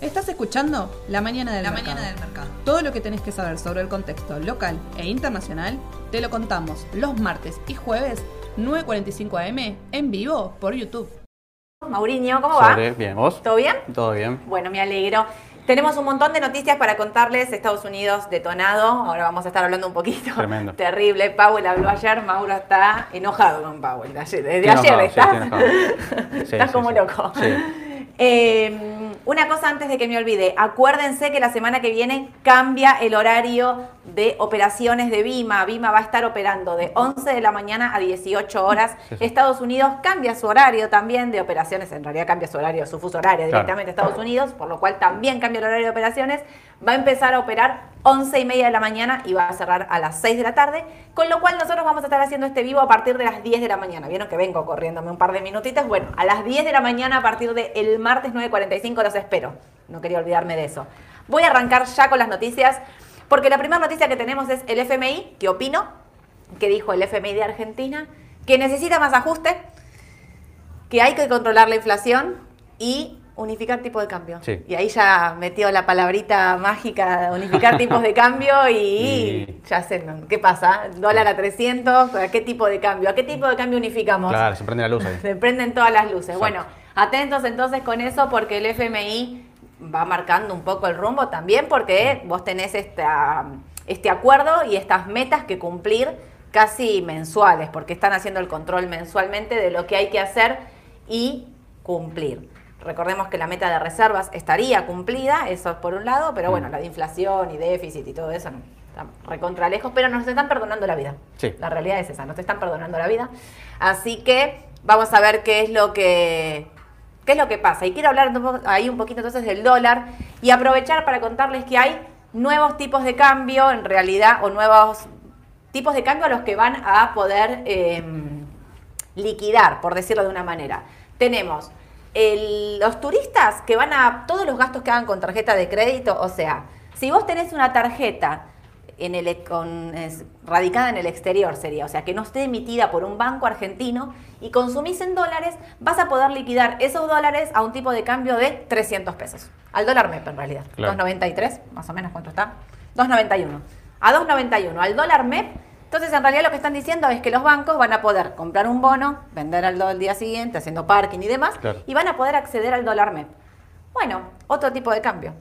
Estás escuchando La Mañana del, La mercado. Mañana del Mercado. Todo lo que tenés que saber sobre el contexto local e internacional te lo contamos los martes y jueves 9.45 am en vivo por YouTube. Mauriño, ¿cómo va? Sobre- bien, ¿vos? ¿Todo bien? Todo bien. Bueno, me alegro. Tenemos un montón de noticias para contarles. Estados Unidos detonado. Ahora vamos a estar hablando un poquito. Tremendo. Terrible. Powell habló ayer. Mauro está enojado con Powell. ayer- Desde ayer enojado, sí, estás. estoy enojado. Sí, estás sí, como sí. loco. Eh, una cosa antes de que me olvide. Acuérdense que la semana que viene cambia el horario de operaciones de Vima. Vima va a estar operando de 11 de la mañana a 18 horas. Estados Unidos cambia su horario también de operaciones. En realidad cambia su horario, su fuso horario Claro. directamente a Estados Unidos, por lo cual también cambia el horario de operaciones. Va a empezar a operar 11 y media de la mañana y va a cerrar a las 6 de la tarde, con lo cual nosotros vamos a estar haciendo este vivo a partir de las 10 de la mañana. Vieron que vengo corriéndome un par de minutitos. Bueno, a las 10 de la mañana a partir del martes 9.45 los espero. No quería olvidarme de eso. Voy a arrancar ya con las noticias, porque la primera noticia que tenemos es el FMI, que opino, que dijo el FMI de Argentina, que necesita más ajuste, que hay que controlar la inflación y unificar tipo de cambio. Sí. Y ahí ya metió la palabrita mágica unificar tipos de cambio y, Y- ya sé. ¿qué pasa? Dólar a 300, ¿a qué tipo de cambio? ¿A qué tipo de cambio unificamos? Claro, se prende la luz ahí. Se prenden todas las luces. Exacto. Bueno, atentos entonces con eso porque el FMI va marcando un poco el rumbo también porque vos tenés esta, este acuerdo y estas metas que cumplir casi mensuales porque están haciendo el control mensualmente de lo que hay que hacer y cumplir. Recordemos que la meta de reservas estaría cumplida, eso por un lado, pero bueno, la de inflación y déficit y todo eso no, está recontra lejos, pero nos están perdonando la vida. Sí. La realidad es esa, nos están perdonando la vida. Así que vamos a ver qué es lo que qué es lo que pasa. Y quiero hablar ahí un poquito entonces del dólar y aprovechar para contarles que hay nuevos tipos de cambio, en realidad, o nuevos tipos de cambio a los que van a poder eh, liquidar, por decirlo de una manera. Tenemos los turistas que van a todos los gastos que hagan con tarjeta de crédito, o sea, si vos tenés una tarjeta en el, con- es- radicada en el exterior sería, o sea, que no esté emitida por un banco argentino y consumís en dólares, vas a poder liquidar esos dólares a un tipo de cambio de 300 pesos. Al dólar MEP en realidad. Claro. 2.93, más o menos, ¿cuánto está? 2.91. A 2.91, al dólar MEP. Entonces, en realidad lo que están diciendo es que los bancos van a poder comprar un bono, vender al dólar el día siguiente, haciendo parking y demás, Claro. y van a poder acceder al dólar MEP. Bueno, otro tipo de cambio.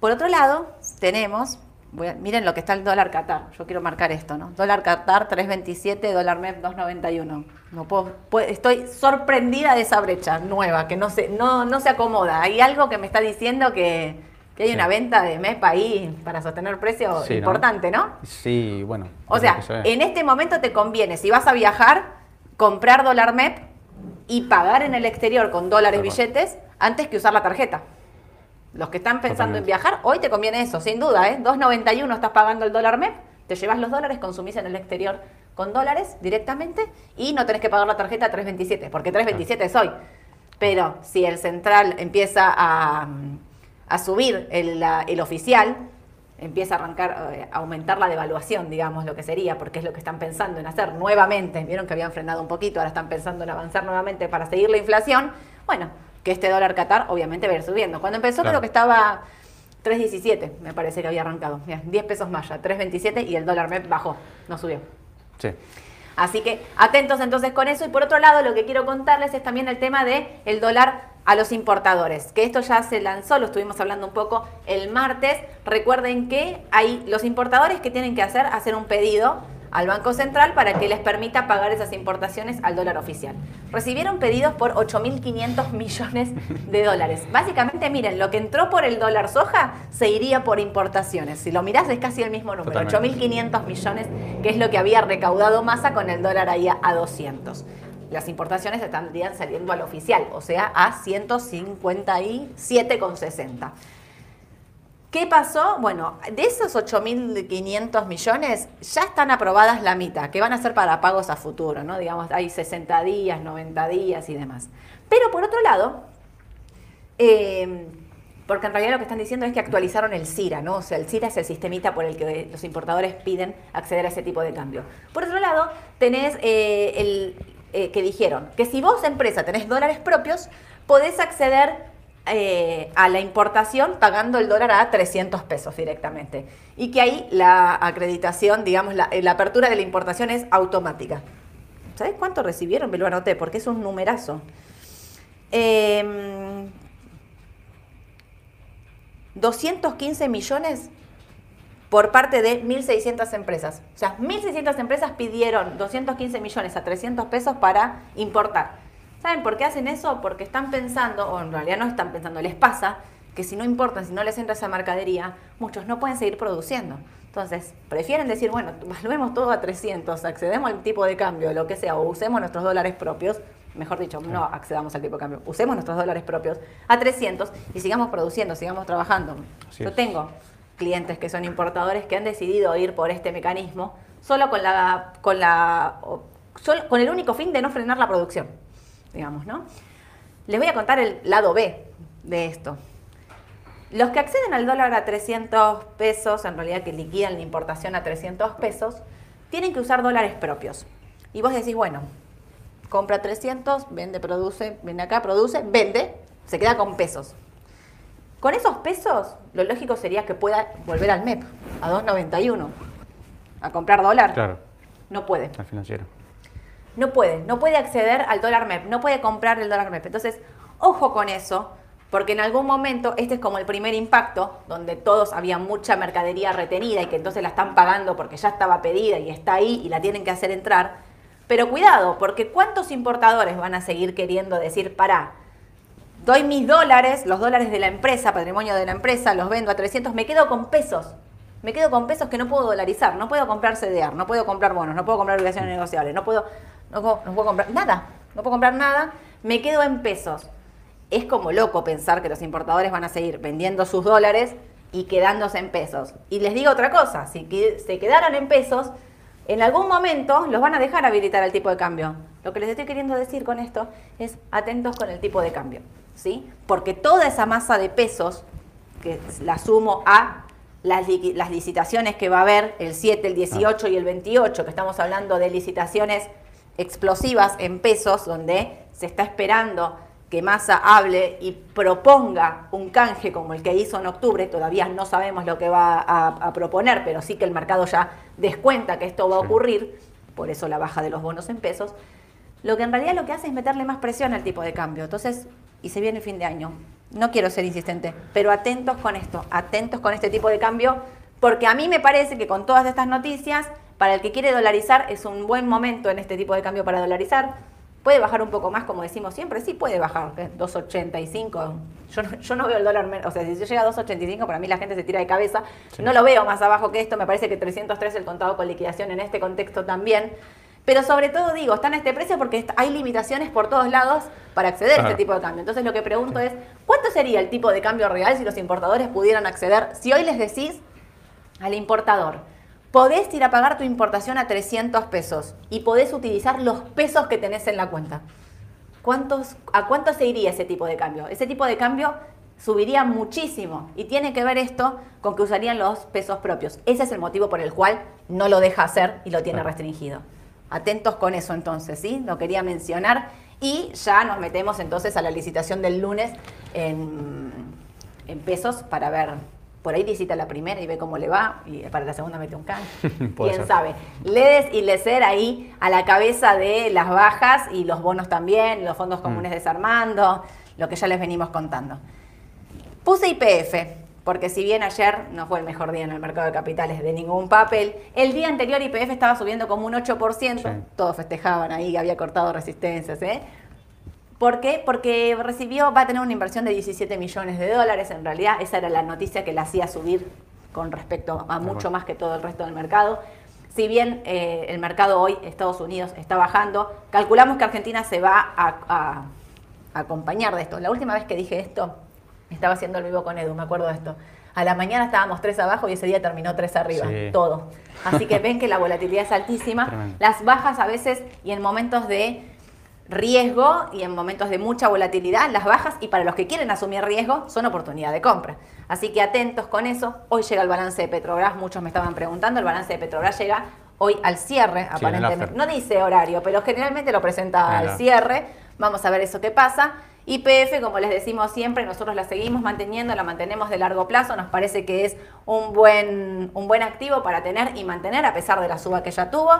Por otro lado, tenemos, voy a- miren lo que está el dólar Qatar, yo quiero marcar esto, ¿no? Dólar Qatar 3.27, dólar MEP 2.91. No puedo, puedo- estoy sorprendida de esa brecha nueva, que no se, no, no se acomoda. Hay algo que me está diciendo que, que hay Sí. una venta de MEP ahí para sostener precios importante, ¿no? Sí, bueno. O sea, en este momento te conviene, si vas a viajar, comprar dólar MEP y pagar en el exterior con dólares billetes antes que usar la tarjeta. Los que están pensando en viajar, hoy te conviene eso, sin duda, ¿eh? 2.91 estás pagando el dólar MEP, te llevas los dólares, consumís en el exterior con dólares directamente y no tenés que pagar la tarjeta a 3.27, porque 3.27 es hoy. Pero si el central empieza a, a subir el, la- el oficial, empieza a arrancar, eh, a aumentar la devaluación, digamos, lo que sería, porque es lo que están pensando en hacer nuevamente. Vieron que habían frenado un poquito, ahora están pensando en avanzar nuevamente para seguir la inflación. Bueno, que este dólar Qatar obviamente va a ir subiendo. Cuando empezó Claro. creo que estaba 3.17, me parece que había arrancado. Mirá, 10 pesos más ya, 3.27 y el dólar MEP bajó, no subió. Sí. Así que atentos entonces con eso. Y por otro lado, lo que quiero contarles es también el tema de el dólar a los importadores, que esto ya se lanzó, lo estuvimos hablando un poco el martes. Recuerden que hay los importadores que tienen que hacer, hacer un pedido al Banco Central para que les permita pagar esas importaciones al dólar oficial. Recibieron pedidos por 8.500 millones de dólares. Básicamente, miren, lo que entró por el dólar soja se iría por importaciones. Si lo mirás es casi el mismo número, Totalmente. 8.500 millones, que es lo que había recaudado masa con el dólar ahí a, a 200. Las importaciones estarían saliendo al oficial, o sea, a 157,60. ¿Qué pasó? Bueno, de esos 8.500 millones ya están aprobadas la mitad, que van a ser para pagos a futuro, ¿no? Digamos, hay 60 días, 90 días y demás. Pero por otro lado, eh, porque en realidad lo que están diciendo es que actualizaron el CIRA, ¿no? O sea, el CIRA es el sistemita por el que los importadores piden acceder a ese tipo de cambio. Por otro lado, tenés eh, el, eh, que dijeron que si vos, empresa, tenés dólares propios, podés acceder eh, a la importación pagando el dólar a 300 pesos directamente. Y que ahí la acreditación, digamos, la, apertura de la importación es automática. ¿Sabés cuánto recibieron? Me lo porque es un numerazo. Eh, 215 millones por parte de 1.600 empresas. O sea, 1.600 empresas pidieron 215 millones a 300 pesos para importar. ¿Saben por qué hacen eso? Porque están pensando, o en realidad no están pensando, les pasa que si no importan, si no les entra esa mercadería, muchos no pueden seguir produciendo. Entonces, prefieren decir, bueno, valuemos todo a 300, accedemos al tipo de cambio, lo que sea, o usemos nuestros dólares propios, mejor dicho, no accedamos al tipo de cambio, usemos nuestros dólares propios a 300 y sigamos produciendo, sigamos trabajando. Así Yo es. tengo clientes que son importadores que han decidido ir por este mecanismo solo con la con la solo- con el único fin de no frenar la producción, digamos, ¿no? Les voy a contar el lado B de esto. Los que acceden al dólar a 300 pesos, en realidad que liquidan la importación a 300 pesos, tienen que usar dólares propios. Y vos decís, bueno, compra 300, vende, produce, vende acá, produce, vende, se queda con pesos. Con esos pesos, lo lógico sería que pueda volver al MEP, a 2.91, a comprar dólar. Claro, No puede. al financiero. No puede, no puede acceder al dólar MEP, no puede comprar el dólar MEP. Entonces, ojo con eso, porque en algún momento este es como el primer impacto, donde todos había mucha mercadería retenida y que entonces la están pagando porque ya estaba pedida y está ahí y la tienen que hacer entrar. Pero cuidado, porque ¿cuántos importadores van a seguir queriendo decir, pará, doy mis dólares, los dólares de la empresa, patrimonio de la empresa, los vendo a 300, me quedo con pesos. Me quedo con pesos que no puedo dolarizar, no puedo comprar CDR, no puedo comprar bonos, no puedo comprar obligaciones negociables, no puedo, no puedo, comprar nada, no puedo comprar nada, me quedo en pesos. Es como loco pensar que los importadores van a seguir vendiendo sus dólares y quedándose en pesos. Y les digo otra cosa, si se quedaron en pesos, en algún momento los van a dejar habilitar el tipo de cambio. Lo que les estoy queriendo decir con esto es atentos con el tipo de cambio, ¿sí? Porque toda esa masa de pesos, que la sumo a las, las licitaciones que va a haber el 7, el 18 y el 28, que estamos hablando de licitaciones explosivas en pesos, donde se está esperando que Massa hable y proponga un canje como el que hizo en octubre, todavía no sabemos lo que va a, a proponer, pero sí que el mercado ya descuenta que esto va a ocurrir, por eso la baja de los bonos en pesos, lo que en realidad lo que hace es meterle más presión al tipo de cambio. Entonces, y se viene el fin de año. No quiero ser insistente, pero atentos con esto, atentos con este tipo de cambio, porque a mí me parece que con todas estas noticias, para el que quiere dolarizar, es un buen momento en este tipo de cambio para dolarizar. Puede bajar un poco más, como decimos siempre, sí puede bajar, ¿eh? 2.85. Yo no, yo no veo el dólar, men- o sea, si yo llega a 2.85, para mí la gente se tira de cabeza. Sí. No lo veo más abajo que esto, me parece que 303 el contado con liquidación en este contexto también. Pero sobre todo digo, están a este precio porque hay limitaciones por todos lados para acceder a este tipo de cambio. Entonces lo que pregunto es, ¿cuánto sería el tipo de cambio real si los importadores pudieran acceder? Si hoy les decís al importador, podés ir a pagar tu importación a 300 pesos y podés utilizar los pesos que tenés en la cuenta. ¿Cuántos, ¿A cuánto se iría ese tipo de cambio? Ese tipo de cambio subiría muchísimo y tiene que ver esto con que usarían los pesos propios. Ese es el motivo por el cual no lo deja hacer y lo tiene restringido. Atentos con eso entonces, ¿sí? Lo quería mencionar y ya nos metemos entonces a la licitación del lunes en, en pesos para ver. Por ahí licita la primera y ve cómo le va y para la segunda mete un can. ¿Quién ser. sabe? Ledes y Lecer ahí a la cabeza de las bajas y los bonos también, los fondos comunes Mm. desarmando, lo que ya les venimos contando. Puse IPF, porque si bien ayer no fue el mejor día en el mercado de capitales de ningún papel, el día anterior IPF estaba subiendo como un 8%, Sí. todos festejaban ahí que había cortado resistencias, ¿eh? ¿Por qué? Porque recibió, va a tener una inversión de 17 millones de dólares, en realidad esa era la noticia que la hacía subir con respecto a mucho más que todo el resto del mercado. Si bien eh, el mercado hoy, Estados Unidos, está bajando, calculamos que Argentina se va a, a- a acompañar de esto. La última vez que dije esto, estaba haciendo el vivo con Edu, me acuerdo de esto. A la mañana estábamos tres abajo y ese día terminó tres arriba, Sí. todo. Así que ven que la volatilidad es altísima. Tremendo. Las bajas a veces y en momentos de riesgo y en momentos de mucha volatilidad, las bajas y para los que quieren asumir riesgo son oportunidad de compra. Así que atentos con eso. Hoy llega el balance de Petrobras, muchos me estaban preguntando, el balance de Petrobras llega hoy al cierre, Sí, aparentemente. No dice horario, pero generalmente lo presenta al cierre. Vamos a ver eso que pasa. YPF, como les decimos siempre, nosotros la seguimos manteniendo, la mantenemos de largo plazo, nos parece que es un buen, un buen activo para tener y mantener a pesar de la suba que ya tuvo.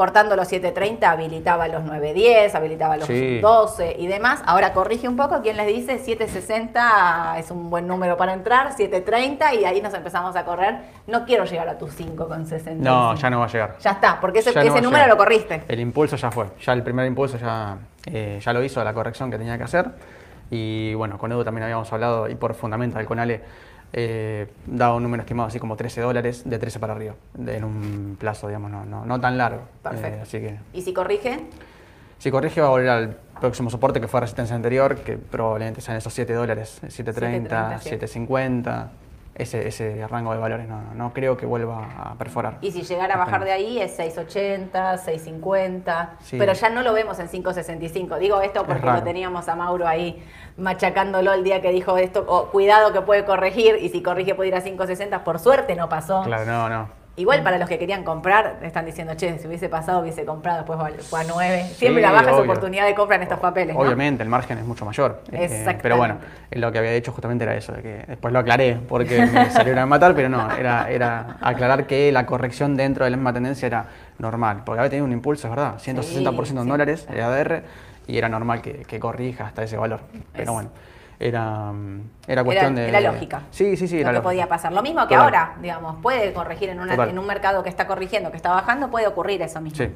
Cortando los 7.30 habilitaba los 9.10, habilitaba los Sí. 12 y demás. Ahora corrige un poco, ¿quién les dice? 7.60 es un buen número para entrar, 7.30 y ahí nos empezamos a correr. No quiero llegar a tus 5 con 60. No, ya no va a llegar. Ya está, porque ese, no número lo corriste. El impulso ya fue. Ya el primer impulso ya, eh, ya lo hizo, la corrección que tenía que hacer. Y bueno, con Edu también habíamos hablado y por Fundamental con Ale eh, daba un número estimado así como 13 dólares de 13 para arriba, de- en un plazo, digamos, no, no, no tan largo. Perfecto. Eh, así que Y si corrige, si corrige va a volver al próximo soporte que fue resistencia anterior, que probablemente sean esos 7 dólares, 7.30, 7.30, sí. 7.50, ese, ese rango de valores no, no creo que vuelva a perforar. y si llegara a bajar de ahí es 6.80, 6.50, Sí. pero ya no lo vemos en 5.65. Digo esto porque lo teníamos a Mauro ahí machacándolo el día que dijo esto, o cuidado que puede corregir y si corrige puede ir a 5.60, por suerte no pasó. Claro, no, no. Igual para los que querían comprar, están diciendo, che, si hubiese pasado hubiese comprado, después fue a 9. Siempre la baja es oportunidad de compra en estos papeles. ¿no? Obviamente, el margen es mucho mayor. Eh, Exactamente. pero bueno, lo que había dicho justamente era eso, de que después lo aclaré porque me salieron a matar, pero no, era, era aclarar que la corrección dentro de la misma tendencia era normal, porque había tenido un impulso, es verdad, 160% en sí. dólares, el ADR, y era normal que, que corrija hasta ese valor. Pero Es- bueno, era, mm, era cuestión de... era lógica. Sí, sí, sí, lo era que lógica. podía pasar. Lo mismo que Total. ahora, digamos, puede corregir en, una- en un mercado que está corrigiendo, que está bajando, puede ocurrir eso mismo. Sí.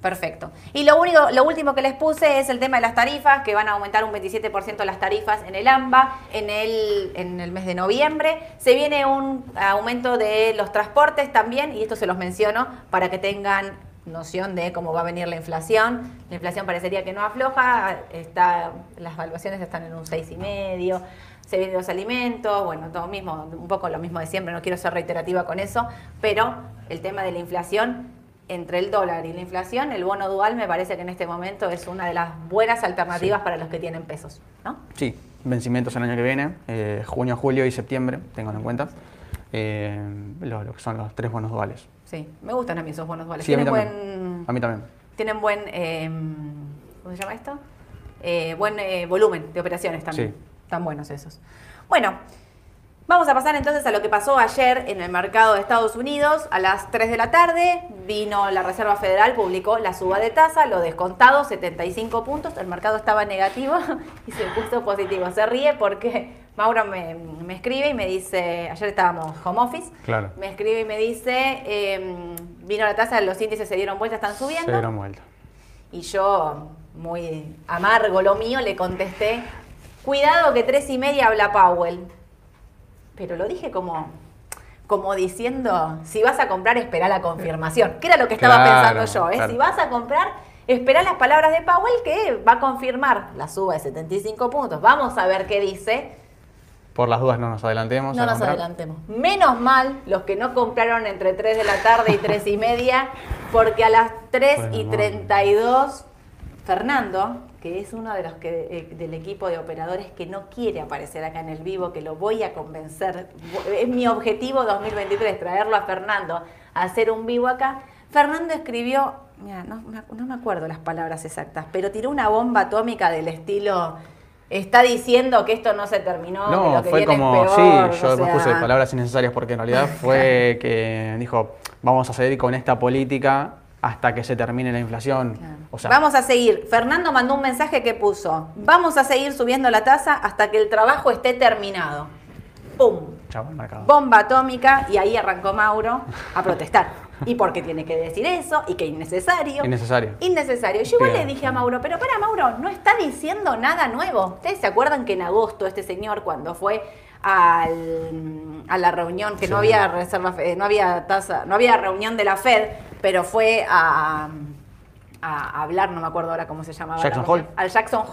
Perfecto. Y lo único, lo último que les puse es el tema de las tarifas, que van a aumentar un 27% las tarifas en el AMBA en el, en el mes de noviembre. Se viene un aumento de los transportes también, y esto se los menciono para que tengan noción de cómo va a venir la inflación. La inflación parecería que no afloja, está, las evaluaciones están en un 6,5%. Se vienen los alimentos, bueno, todo mismo, un poco lo mismo de siempre, no quiero ser reiterativa con eso, pero el tema de la inflación entre el dólar y la inflación, el bono dual me parece que en este momento es una de las buenas alternativas para los que tienen pesos, ¿no? Sí, vencimientos el año que viene, eh, junio, julio y septiembre, tenganlo en cuenta, eh, lo, lo que son los tres bonos duales. Sí, me gustan a mí esos bonos duales. Sí, a mí tienen también. buen, A mí también. tienen buen, eh, ¿cómo se llama esto? Eh, buen eh, volumen de operaciones también. Sí. Están buenos esos. Bueno, vamos a pasar entonces a lo que pasó ayer en el mercado de Estados Unidos. A las 3 de la tarde vino la Reserva Federal, publicó la suba de tasa, lo descontado, 75 puntos. El mercado estaba negativo y se puso positivo. Se ríe porque Mauro me, me escribe y me dice, ayer estábamos home office, Claro. me escribe y me dice, eh, vino la tasa, los índices se dieron vuelta, están subiendo. Se dieron vuelta. Y yo, muy amargo lo mío, le contesté, cuidado que tres y media habla Powell. Pero lo dije como, como diciendo, si vas a comprar, espera la confirmación. Que era lo que estaba Claro, pensando yo, ¿eh? claro. Si vas a comprar, espera las palabras de Powell que va a confirmar la suba de 75 puntos. Vamos a ver qué dice. Por las dudas no nos adelantemos. No nos adelantemos. Menos mal los que no compraron entre 3 de la tarde y 3 y media, porque a las 3 y Bueno. 32, Fernando, que es uno de los que eh, del equipo de operadores que no quiere aparecer acá en el vivo, que lo voy a convencer, es mi objetivo 2023, traerlo a Fernando a hacer un vivo acá. Fernando escribió, mira, no me acuerdo las palabras exactas, pero tiró una bomba atómica del estilo... Está diciendo que esto no se terminó, que No, lo que fue viene como, es peor. sí, yo o me puse sea, palabras innecesarias porque en realidad fue que dijo, vamos a seguir con esta política hasta que se termine la inflación. Claro. O sea, vamos a seguir. Fernando mandó un mensaje que puso, vamos a seguir subiendo la tasa hasta que el trabajo esté terminado. ¡Pum! Bomba atómica y ahí arrancó Mauro a protestar. ¿Y por qué tiene que decir eso? ¿Y qué innecesario? Innecesario. Innecesario. Yo igual le dije a Mauro, pero para Mauro, no está diciendo nada nuevo. ¿Ustedes se acuerdan que en agosto este señor cuando fue al- a la reunión, que no había reserva, fe- no había tasa, no había reunión de la Fed, pero fue a, a hablar, no me acuerdo ahora cómo se llamaba. la Jackson Hole. Al Jackson.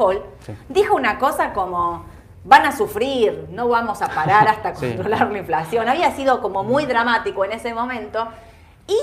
Sí. Dijo una cosa como, van a sufrir, no vamos a parar hasta Sí. controlar la inflación. Había sido como muy dramático en ese momento. Y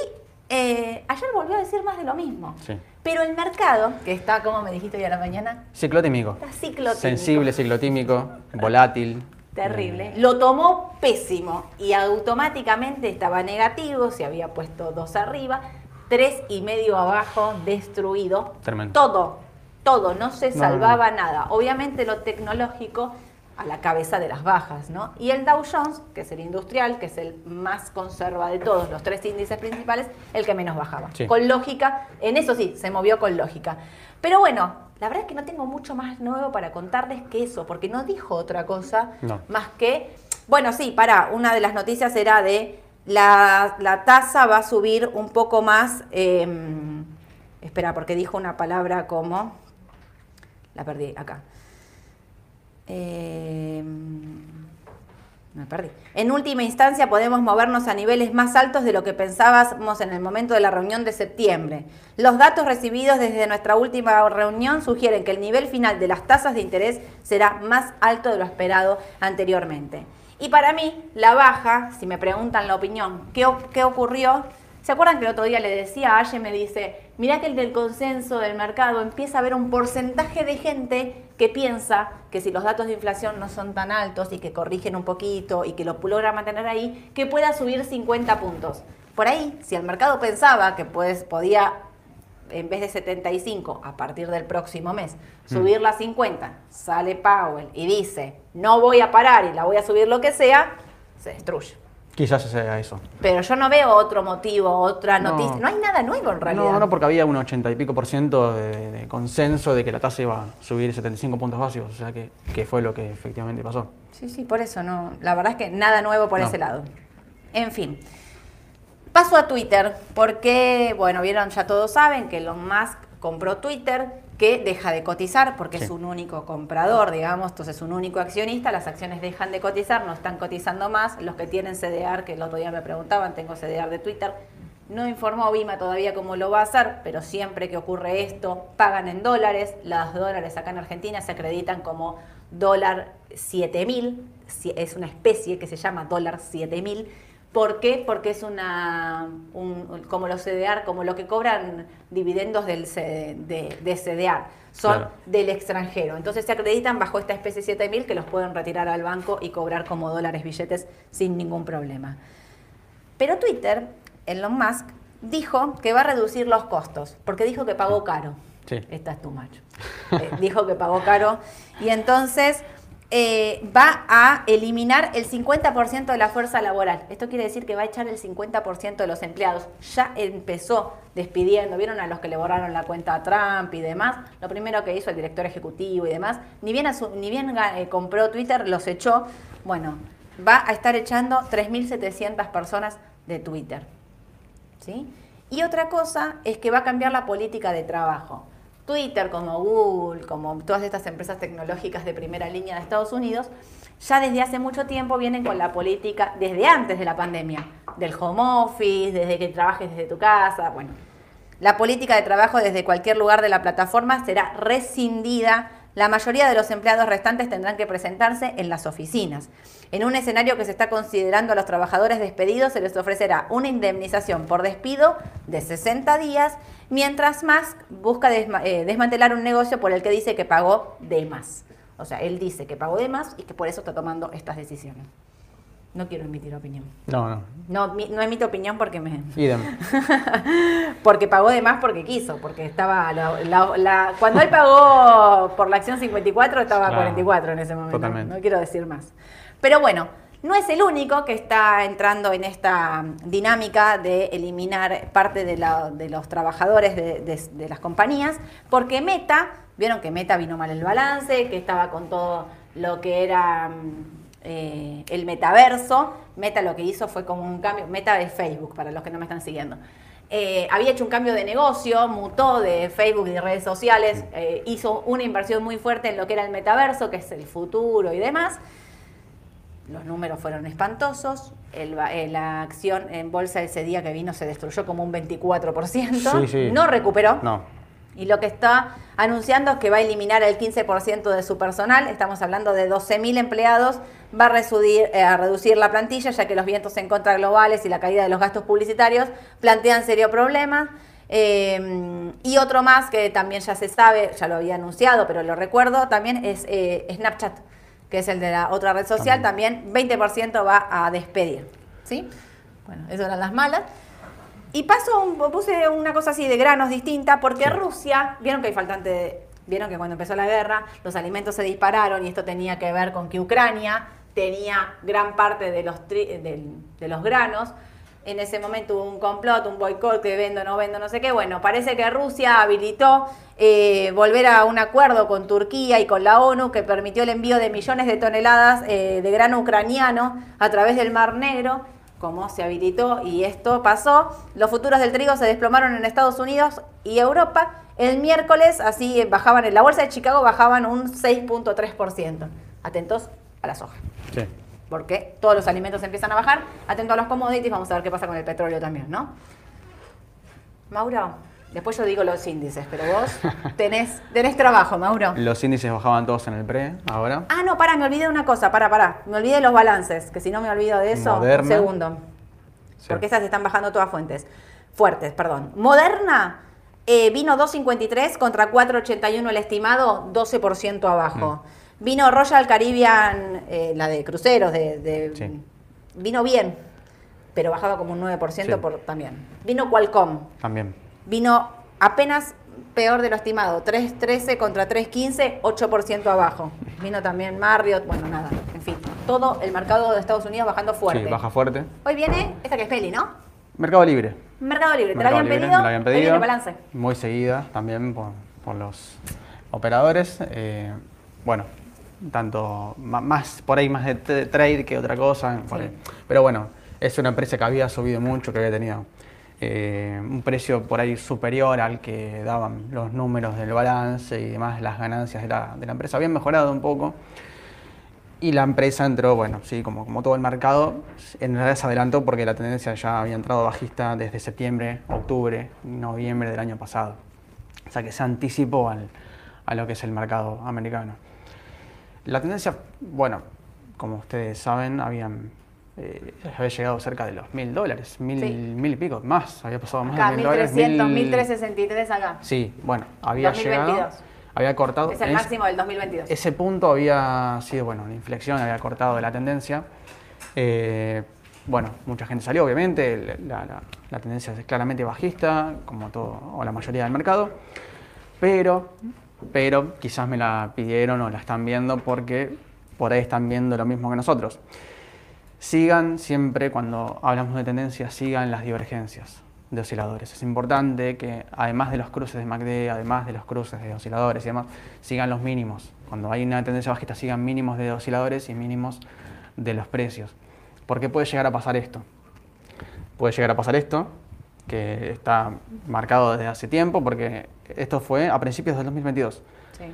eh, ayer volvió a decir más de lo mismo. Sí. Pero el mercado, que está, como me dijiste hoy a la mañana, Ciclotímico. está ciclotímico. Sensible, ciclotímico, volátil. Terrible. Lo tomó pésimo y automáticamente estaba negativo, se había puesto dos arriba, tres y medio abajo, destruido. Tremendo. Todo, todo, no se No, salvaba nada. Obviamente lo tecnológico a la cabeza de las bajas, ¿no? Y el Dow Jones, que es el industrial, que es el más conserva de todos los tres índices principales, el que menos bajaba. Sí. Con lógica, en eso sí, se movió con lógica. Pero bueno, la verdad es que no tengo mucho más nuevo para contarles que eso, porque no dijo otra cosa No. más que, bueno, sí, para, una de las noticias era de la, la tasa va a subir un poco más, eh, espera, porque dijo una palabra como, la perdí acá. Eh, me perdí. En última instancia podemos movernos a niveles más altos de lo que pensábamos en el momento de la reunión de septiembre. Los datos recibidos desde nuestra última reunión sugieren que el nivel final de las tasas de interés será más alto de lo esperado anteriormente. Y para mí, la baja, si me preguntan la opinión, ¿qué, o- qué ocurrió? ¿Se acuerdan que el otro día le decía a Aye, me dice, mirá que el del consenso del mercado empieza a haber un porcentaje de gente que piensa que si los datos de inflación no son tan altos y que corrigen un poquito y que lo logra mantener ahí, que pueda subir 50 puntos. Por ahí, si el mercado pensaba que pues, podía, en vez de 75, a partir del próximo mes, subirla a 50, sale Powell y dice, no voy a parar y la voy a subir lo que sea, se destruye. Quizás sea eso. Pero yo no veo otro motivo, otra No. noticia. No hay nada nuevo en realidad. No, no, porque había un 80 y pico por ciento de, de consenso de que la tasa iba a subir 75 puntos básicos, o sea que, que fue lo que efectivamente pasó. Sí, sí, por eso no. La verdad es que nada nuevo por No. ese lado. En fin. Paso a Twitter, porque, bueno, vieron, ya todos saben que Elon Musk compró Twitter, que deja de cotizar porque Sí. es un único comprador, digamos, entonces es un único accionista, las acciones dejan de cotizar, no están cotizando más, los que tienen CDR, que el otro día me preguntaban, tengo CDR de Twitter, no informó Bima todavía cómo lo va a hacer, pero siempre que ocurre esto, pagan en dólares, los dólares acá en Argentina se acreditan como dólar 7000, si- es una especie que se llama dólar 7000, ¿Por qué? Porque es una, un- como los CDR, como lo que cobran dividendos del C- de, de CDR, son Claro. del extranjero. Entonces se acreditan bajo esta especie 7000 que los pueden retirar al banco y cobrar como dólares billetes sin ningún problema. Pero Twitter, Elon Musk, dijo que va a reducir los costos, porque dijo que pagó caro. Sí. Esta es tu macho. Eh, dijo que pagó caro. Y entonces eh, va a eliminar el 50% de la fuerza laboral. Esto quiere decir que va a echar el 50% de los empleados. Ya empezó despidiendo. ¿Vieron a los que le borraron la cuenta a Trump y demás? Lo primero que hizo el director ejecutivo y demás. Ni bien, ni bien eh, compró Twitter, los echó. Bueno, va a estar echando 3.700 personas de Twitter. ¿sí? Y otra cosa es que va a cambiar la política de trabajo. Twitter, como Google, como todas estas empresas tecnológicas de primera línea de Estados Unidos, ya desde hace mucho tiempo vienen con la política, desde antes de la pandemia, del home office, desde que trabajes desde tu casa, bueno. La política de trabajo desde cualquier lugar de la plataforma será rescindida. La mayoría de los empleados restantes tendrán que presentarse en las oficinas. En un escenario que se está considerando a los trabajadores despedidos, se les ofrecerá una indemnización por despido de 60 días, mientras Musk busca eh, desmantelar un negocio por el que dice que pagó de más. O sea, él dice que pagó de más y que por eso está tomando estas decisiones. No quiero emitir opinión. No, no. No, no emito opinión porque me, porque pagó de más porque quiso, porque estaba la- la- la- cuando él pagó por la acción 54 estaba Claro, 44 en ese momento. totalmente. No quiero decir más. Pero bueno, no es el único que está entrando en esta dinámica de eliminar parte de, la- de los trabajadores de, de- de las compañías, porque Meta, vieron que Meta vino mal el balance, que estaba con todo lo que era mm, eh, el metaverso. Meta lo que hizo fue como un cambio, Meta es Facebook, para los que no me están siguiendo. Eh, había hecho un cambio de negocio, mutó de Facebook y de redes sociales, eh, hizo una inversión muy fuerte en lo que era el metaverso, que es el futuro y demás. Los números fueron espantosos. El eh, la acción en bolsa ese día que vino se destruyó como un 24%. Sí, sí. No recuperó. No. Y lo que está anunciando es que va a eliminar el 15% de su personal, estamos hablando de 12.000 empleados, va a reducir, eh, a reducir la plantilla ya que los vientos en contra globales y la caída de los gastos publicitarios plantean serio problema. Eh, y otro más que también ya se sabe, ya lo había anunciado, pero lo recuerdo, también es eh, Snapchat, que es el de la otra red social, también 20% va a despedir. ¿sí? Bueno, esas eran las malas. Y paso, un- puse una cosa así de granos distinta, porque Sí. Rusia, vieron que hay faltante de- Vieron que cuando empezó la guerra, los alimentos se dispararon y esto tenía que ver con que Ucrania tenía gran parte de los, tri- de los granos. En ese momento hubo un complot, un boicot, que vendo, no vendo, no sé qué. Bueno, parece que Rusia habilitó eh, volver a un acuerdo con Turquía y con la ONU que permitió el envío de millones de toneladas eh, de grano ucraniano a través del Mar Negro como se habilitó y esto pasó, los futuros del trigo se desplomaron en Estados Unidos y Europa. El miércoles, así bajaban, en la bolsa de Chicago bajaban un 6.3%. Atentos a la soja, Sí. porque todos los alimentos empiezan a bajar. Atentos a los commodities, vamos a ver qué pasa con el petróleo también, ¿no? Mauro, después yo digo los índices, pero vos tenés, tenés trabajo, Mauro. Los índices bajaban todos en el pre, ahora. Ah, no, para, me olvidé de una cosa, para, para. Me olvidé de los balances, que si no me olvido de eso, Moderna. un segundo. Sí. Porque esas están bajando todas fuentes. Fuertes, perdón. Moderna eh, vino 2.53 contra 4.81 el estimado, 12% abajo. Mm. Vino Royal Caribbean, eh, la de cruceros, de, de- Sí. vino bien, pero bajaba como un 9% Sí. por, también. Vino Qualcomm, También. vino apenas peor de lo estimado, 3.13 contra 3.15, 8% abajo. Vino también Marriott, bueno, nada, en fin, todo el mercado de Estados Unidos bajando fuerte. Sí, baja fuerte. Hoy viene esta que es Peli, ¿no? Mercado Libre. Mercado Libre, ¿te la Mercado habían Libre, pedido? me la habían Hoy viene pedido. balance. Muy seguida también por, por los operadores. eh, bueno, tanto más por ahí más de trade que otra cosa. Sí. Pero bueno, es una empresa que había subido mucho, que había tenido eh, un precio por ahí superior al que daban los números del balance y demás, las ganancias de la, de la empresa. Habían mejorado un poco. Y la empresa entró, bueno, sí, como, como todo el mercado, en realidad se adelantó porque la tendencia ya había entrado bajista desde septiembre, octubre, noviembre del año pasado. O sea que se anticipó al- a lo que es el mercado americano. La tendencia, bueno, como ustedes saben, habían, eh, había llegado cerca de los mil dólares, mil, Sí. mil y pico, más, había pasado más Acá, de mil dólares. 1300, mil- 1363 acá. Sí, bueno, había 2022. llegado, había cortado. Es el ese- máximo del 2022. ese punto había sido, bueno, una inflexión, había cortado la tendencia. Eh, bueno, mucha gente salió, obviamente, la- la tendencia es claramente bajista, como todo, o la mayoría del mercado, pero, pero quizás me la pidieron o la están viendo porque por ahí están viendo lo mismo que nosotros. Sigan siempre, cuando hablamos de tendencias, sigan las divergencias de osciladores. Es importante que además de los cruces de MACD, además de los cruces de osciladores y demás, sigan los mínimos. Cuando hay una tendencia bajista, sigan mínimos de osciladores y mínimos de los precios. Porque puede llegar a pasar esto. Puede llegar a pasar esto, que está marcado desde hace tiempo, porque esto fue a principios del 2022 Sí.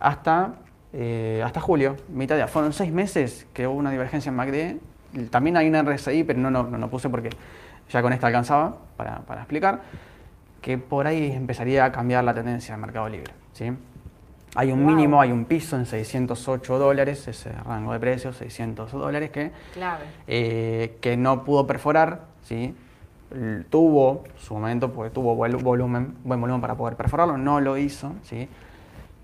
hasta, eh, hasta julio, mitad de año. Fueron seis meses que hubo una divergencia en MACD. También hay una RSI, pero no, no, no, no puse porque ya con esta alcanzaba para, para explicar, que por ahí empezaría a cambiar la tendencia del mercado libre. ¿sí? Hay un Wow. mínimo, hay un piso en 608 dólares, ese rango de precios, 600 dólares, que, eh, que no pudo perforar, ¿sí? Tuvo su momento, porque tuvo buen volumen, buen volumen para poder perforarlo, no lo hizo, ¿sí?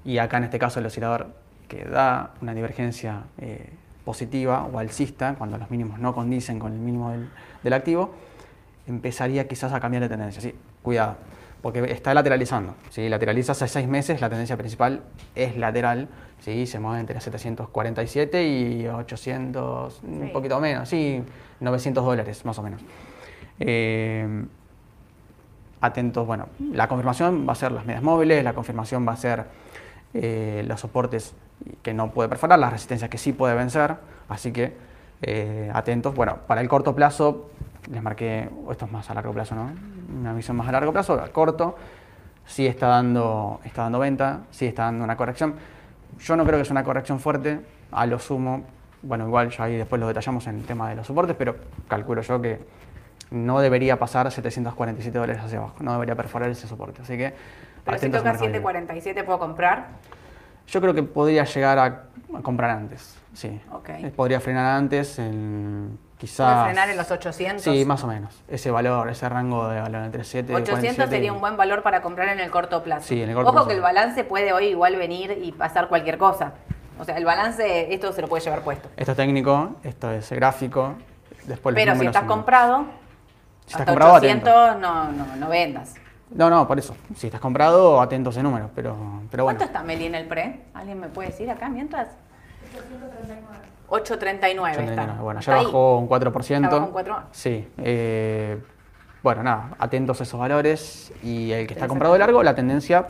y acá en este caso el oscilador que da una divergencia eh, positiva o alcista, cuando los mínimos no condicen con el mínimo del, del activo, empezaría quizás a cambiar de tendencia. ¿sí? Cuidado, porque está lateralizando. ¿sí? Lateraliza hace seis meses, la tendencia principal es lateral, ¿sí? se mueve entre 747 y 800, Sí. un poquito menos, sí, 900 dólares más o menos. Eh, atentos, bueno, la confirmación va a ser las medias móviles, la confirmación va a ser eh, los soportes que no puede perforar, las resistencias que sí puede vencer, así que eh, atentos. Bueno, para el corto plazo, les marqué, esto es más a largo plazo, ¿no? Una visión más a largo plazo, a corto, sí está dando, está dando venta, sí está dando una corrección. Yo no creo que sea una corrección fuerte, a lo sumo, bueno, igual ya ahí después lo detallamos en el tema de los soportes, pero calculo yo que no debería pasar 747 dólares hacia abajo, no debería perforar ese soporte. Así que Pero si toca Mercado Libre. 747, ¿puedo comprar? Yo creo que podría llegar a, a comprar antes, sí. Eh, Podría frenar antes, en, quizás... ¿Puedo frenar en los 800? Sí, más o menos. Ese valor, ese rango de valor entre 7 y 800 47 sería un buen valor para comprar en el corto plazo. Sí, en el corto Ojo plazo. que el balance puede hoy igual venir y pasar cualquier cosa. O sea, el balance, esto se lo puede llevar puesto. Esto es técnico, esto es gráfico, después Pero si estás son- comprado, Si estás comprado, 800 atento. no, no, no vendas. No, no, por eso. Si estás comprado, atento a ese número. Pero, pero bueno. ¿Cuánto está Meli en el pre? ¿Alguien me puede decir acá mientras? 839 está. 89. Bueno, Está ya ahí. bajó un 4%. Ya bajó un 4. Sí. eh, bueno, nada, atentos a esos valores. Y el que está comprado de largo, la tendencia,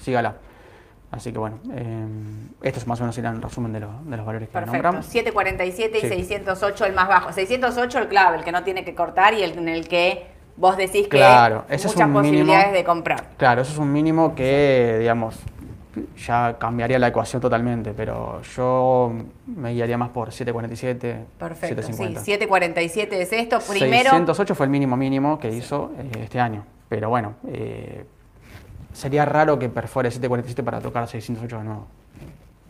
sígala. Así que bueno, eh, esto es más o menos era un resumen de, lo- de los valores que Perfecto. nombramos. 747 y Sí. 608 el más bajo. 608 el clave, el que no tiene que cortar y el en el que vos decís que ese es muchas un posibilidades mínimo. de comprar. Claro, eso es un mínimo que, digamos, ya cambiaría la ecuación totalmente, pero yo me guiaría más por 747, Perfecto. Sí, 750. 747 es esto. Primero, 608 fue el mínimo mínimo que hizo eh, este año, pero bueno, eh, sería raro que perfore 747 para tocar 608 de nuevo.